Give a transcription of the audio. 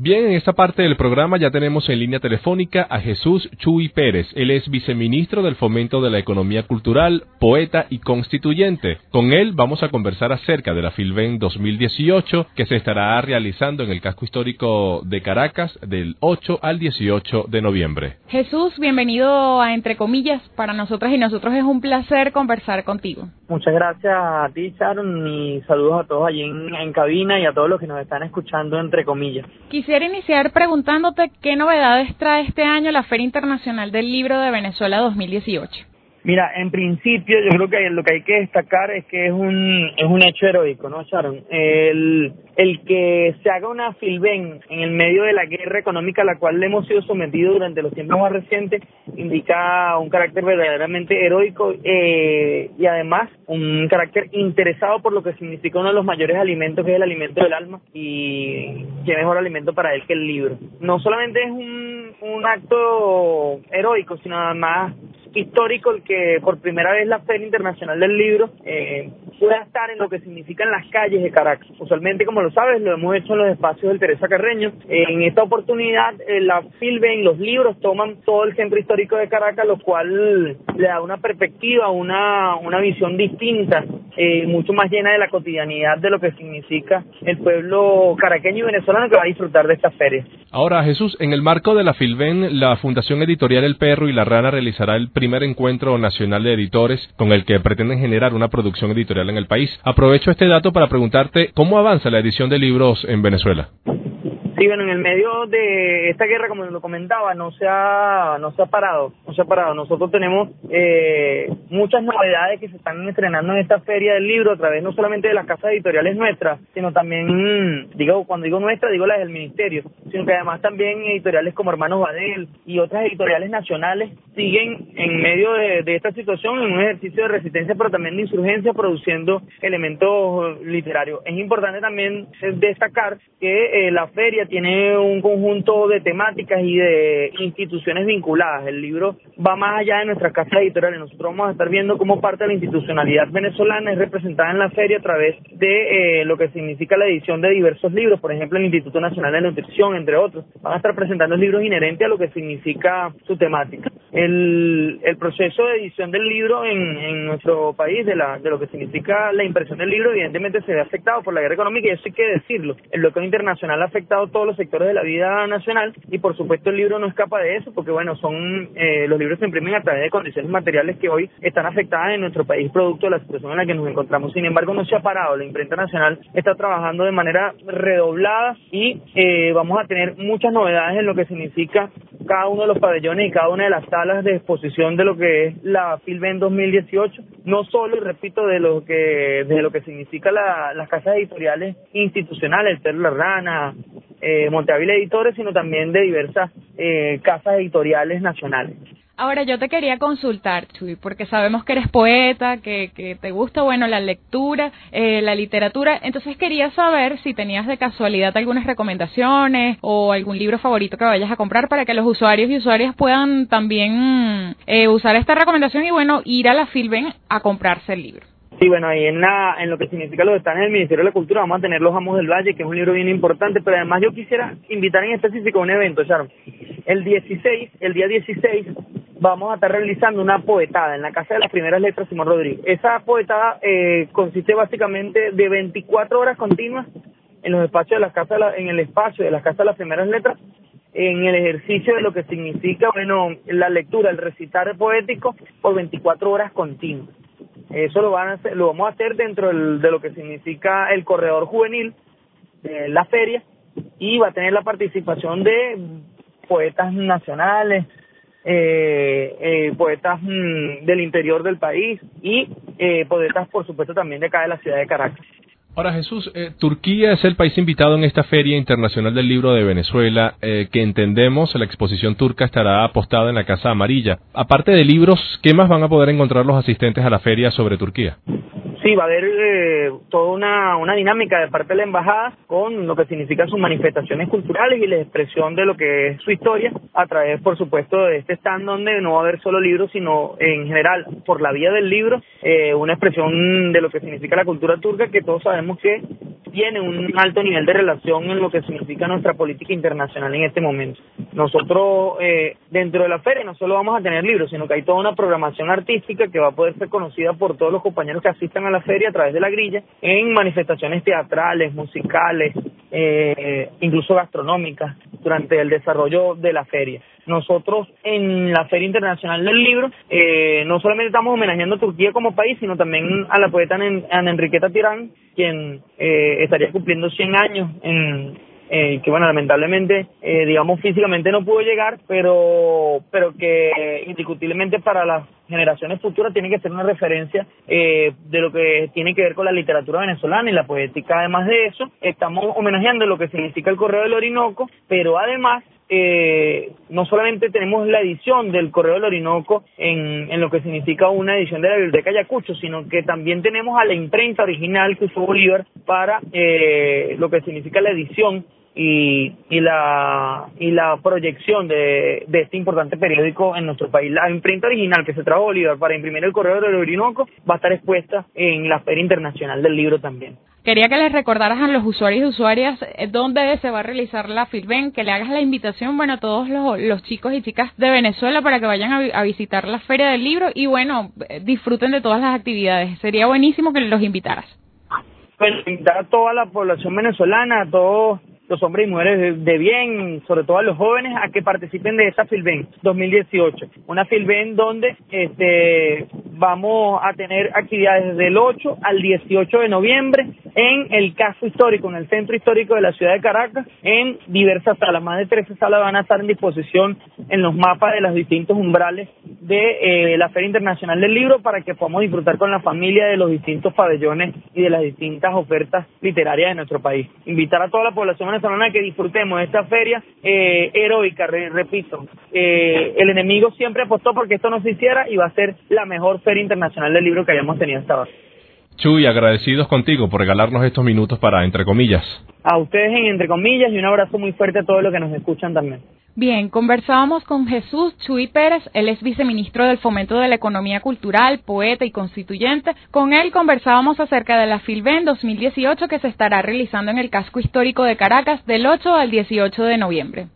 Bien, en esta parte del programa ya tenemos en línea telefónica a Jesús Chuy Pérez. Él es viceministro del Fomento de la Economía Cultural, poeta y constituyente. Con él vamos a conversar acerca de la Filben 2018 que se estará realizando en el casco histórico de Caracas del 8 al 18 de noviembre. Jesús, bienvenido a Entre Comillas. Para nosotras y nosotros es un placer conversar contigo. Muchas gracias a ti, Sharon, y saludos a todos allí en, en cabina y a todos los que nos están escuchando Entre Comillas. Quisiera iniciar preguntándote qué novedades trae este año la Feria Internacional del Libro de Venezuela 2018. Mira, en principio yo creo que lo que hay que destacar es que es un, es un hecho heroico, ¿no, Sharon? El, el que se haga una filben en el medio de la guerra económica a la cual le hemos sido sometidos durante los tiempos más recientes indica un carácter verdaderamente heroico eh, y además un carácter interesado por lo que significa uno de los mayores alimentos que es el alimento del alma y qué mejor alimento para él que el libro. No solamente es un, un acto heroico, sino además histórico el que por primera vez la Feria Internacional del Libro eh, pueda estar en lo que significan las calles de Caracas. Usualmente, como lo sabes, lo hemos hecho en los espacios del Teresa Carreño. en esta oportunidad, eh, la Filben, los libros toman todo el centro histórico de Caracas, lo cual le da una perspectiva, una, una visión distinta, eh, mucho más llena de la cotidianidad de lo que significa el pueblo caraqueño y venezolano que va a disfrutar de esta feria. Ahora, Jesús, en el marco de la Filben, la Fundación Editorial El Perro y la Rana realizará el primer encuentro nacional de editores con el que pretenden generar una producción editorial en el país. Aprovecho este dato para preguntarte cómo avanza la edición de libros en Venezuela. Sí, bueno, en el medio de esta guerra, como lo comentaba, no se ha, no se ha parado, no se ha parado. Nosotros tenemos eh, muchas novedades que se están estrenando en esta feria del libro a través no solamente de las casas editoriales nuestras, sino también, digo, cuando digo nuestra, digo las del ministerio, sino que además también editoriales como Hermanos Badel y otras editoriales nacionales siguen en medio de, esta situación en un ejercicio de resistencia, pero también de insurgencia, produciendo elementos literarios. Es importante también destacar que eh, la feria tiene un conjunto de temáticas y de instituciones vinculadas. El libro va más allá de nuestras casas editoriales. Nosotros vamos a estar viendo cómo parte de la institucionalidad venezolana es representada en la feria a través de eh, lo que significa la edición de diversos libros, por ejemplo, el Instituto Nacional de Nutrición, entre otros. Van a estar presentando libros inherentes a lo que significa su temática. El, el proceso de edición del libro en, en nuestro país, de, la, de lo que significa la impresión del libro, evidentemente se ve afectado por la guerra económica y eso hay que decirlo. El bloqueo internacional ha afectado todos los sectores de la vida nacional y por supuesto el libro no escapa de eso porque bueno, son eh, los libros se imprimen a través de condiciones materiales que hoy están afectadas en nuestro país producto de la situación en la que nos encontramos. Sin embargo, no se ha parado. La imprenta nacional está trabajando de manera redoblada y eh, vamos a tener muchas novedades en lo que significa cada uno de los pabellones y cada una de las salas de exposición de lo que es la Filben 2018, no solo, y repito, de lo que de lo que significa la, las casas editoriales institucionales, el Perla Rana, eh, Monteavila Editores, sino también de diversas eh, casas editoriales nacionales. Ahora yo te quería consultar, Chuy, porque sabemos que eres poeta, que, que te gusta, bueno, la lectura, eh, la literatura. Entonces quería saber si tenías de casualidad algunas recomendaciones o algún libro favorito que vayas a comprar para que los usuarios y usuarias puedan también eh, usar esta recomendación y, bueno, ir a la Filben a comprarse el libro. Sí, bueno, ahí en, la, en lo que significa lo que está en el Ministerio de la Cultura vamos a tener Los Amos del Valle, que es un libro bien importante, pero además yo quisiera invitar en específico a un evento, Sharon. El 16, el día 16, vamos a estar realizando una poetada en la Casa de las Primeras Letras Simón Rodríguez. Esa poetada eh, consiste básicamente de 24 horas continuas en los espacios de las casas, en el espacio de las Casas de las Primeras Letras, en el ejercicio de lo que significa, bueno, la lectura, el recitar poético por 24 horas continuas. Eso lo, van a hacer, lo vamos a hacer dentro del, de lo que significa el corredor juvenil de la feria y va a tener la participación de poetas nacionales, eh, eh, poetas mm, del interior del país y eh, poetas, por supuesto, también de acá de la ciudad de Caracas. Ahora Jesús, eh, Turquía es el país invitado en esta Feria Internacional del Libro de Venezuela, eh, que entendemos la exposición turca estará apostada en la Casa Amarilla. Aparte de libros, ¿qué más van a poder encontrar los asistentes a la feria sobre Turquía? Sí, va a haber eh, toda una, una dinámica de parte de la embajada con lo que significa sus manifestaciones culturales y la expresión de lo que es su historia a través, por supuesto, de este stand donde no va a haber solo libros, sino en general, por la vía del libro, eh, una expresión de lo que significa la cultura turca que todos sabemos que tiene un alto nivel de relación en lo que significa nuestra política internacional en este momento. Nosotros, eh, dentro de la feria, no solo vamos a tener libros, sino que hay toda una programación artística que va a poder ser conocida por todos los compañeros que asistan a la feria a través de la grilla en manifestaciones teatrales, musicales, eh, incluso gastronómicas durante el desarrollo de la feria. Nosotros en la Feria Internacional del Libro eh, no solamente estamos homenajeando a Turquía como país, sino también a la poeta Ana Enriqueta Tirán, quien eh, estaría cumpliendo 100 años en, eh, que bueno, lamentablemente, eh, digamos, físicamente no pudo llegar, pero, pero que indiscutiblemente para las generaciones futuras tiene que ser una referencia eh, de lo que tiene que ver con la literatura venezolana y la poética. Además de eso, estamos homenajeando lo que significa el Correo del Orinoco, pero además eh, no solamente tenemos la edición del Correo del Orinoco en, en, lo que significa una edición de la Biblioteca Ayacucho, sino que también tenemos a la imprenta original que usó Bolívar para eh, lo que significa la edición y, y la y la proyección de, de este importante periódico en nuestro país. La imprenta original que se trajo Bolívar para imprimir el Correo del Orinoco va a estar expuesta en la Feria Internacional del Libro también. Quería que les recordaras a los usuarios y usuarias eh, dónde se va a realizar la FILBEN, que le hagas la invitación, bueno, a todos los, los chicos y chicas de Venezuela para que vayan a, a, visitar la Feria del Libro y, bueno, eh, disfruten de todas las actividades. Sería buenísimo que los invitaras. Bueno, invitar a toda la población venezolana, a todos los hombres y mujeres de, bien, sobre todo a los jóvenes, a que participen de esta Filben 2018. Una Filben donde este, vamos a tener actividades del 8 al 18 de noviembre en el caso histórico, en el centro histórico de la ciudad de Caracas, en diversas salas. Más de 13 salas van a estar en disposición en los mapas de los distintos umbrales de eh, la Feria Internacional del Libro para que podamos disfrutar con la familia de los distintos pabellones y de las distintas ofertas literarias de nuestro país. Invitar a toda la población venezolana que disfrutemos de esta feria eh, heroica, repito. Eh, el enemigo siempre apostó porque esto no se hiciera y va a ser la mejor Feria Internacional del Libro que hayamos tenido hasta ahora. Chuy, agradecidos contigo por regalarnos estos minutos para Entre Comillas. A ustedes en Entre Comillas y un abrazo muy fuerte a todos los que nos escuchan también. Bien, conversábamos con Jesús Chuy Pérez, él es viceministro del Fomento de la Economía Cultural, poeta y constituyente. Con él conversábamos acerca de la Filben 2018 que se estará realizando en el casco histórico de Caracas del 8 al 18 de noviembre.